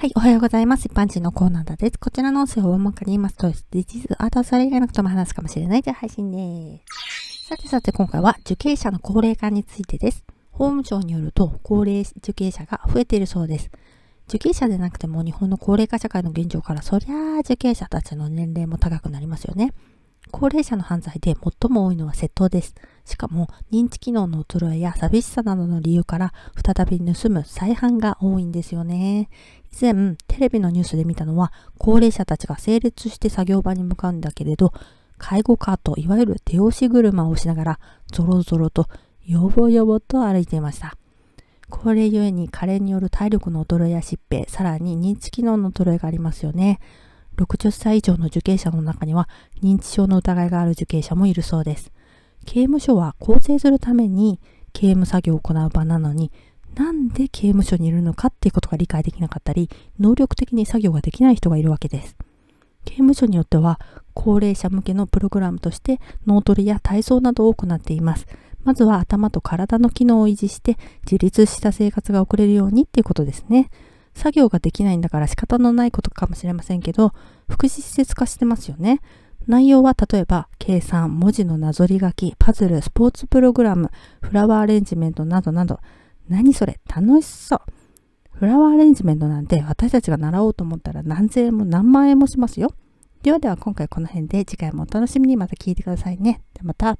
はい、おはようございます。一般人のコーナーです。こちらの音声を大まかに言いますと、事実、あとはそれ以外のことも話すかもしれないという配信です。さてさて今回は受刑者の高齢化についてです。法務省によると、高齢受刑者が増えているそうです。受刑者でなくても日本の高齢化社会の現状から、そりゃあ受刑者たちの年齢も高くなりますよね。高齢者の犯罪で最も多いのは窃盗です。しかも認知機能の衰えや寂しさなどの理由から再び盗む再犯が多いんですよね。以前テレビのニュースで見たのは高齢者たちが整列して作業場に向かうんだけれど介護カートいわゆる手押し車をしながらゾロゾロとよぼよぼと歩いていました。高齢ゆえに加齢による体力の衰えや疾病、さらに認知機能の衰えがありますよね。60歳以上の受刑者の中には認知症の疑いがある受刑者もいるそうです。刑務所は更生するために刑務作業を行う場なのになんで刑務所にいるのかっていうことが理解できなかったり能力的に作業ができない人がいるわけです。刑務所によっては高齢者向けのプログラムとして脳トレや体操などを行っています。まずは頭と体の機能を維持して自立した生活が送れるようにっていうことですね。作業ができないんだから仕方のないことかもしれませんけど、福祉施設化してますよね。内容は例えば、計算、文字のなぞり書き、パズル、スポーツプログラム、フラワーアレンジメントなどなど、何それ？楽しそう。フラワーアレンジメントなんて私たちが習おうと思ったら何千円も何万円もしますよ。ではでは今回この辺で次回もお楽しみにまた聞いてくださいね。ではまた。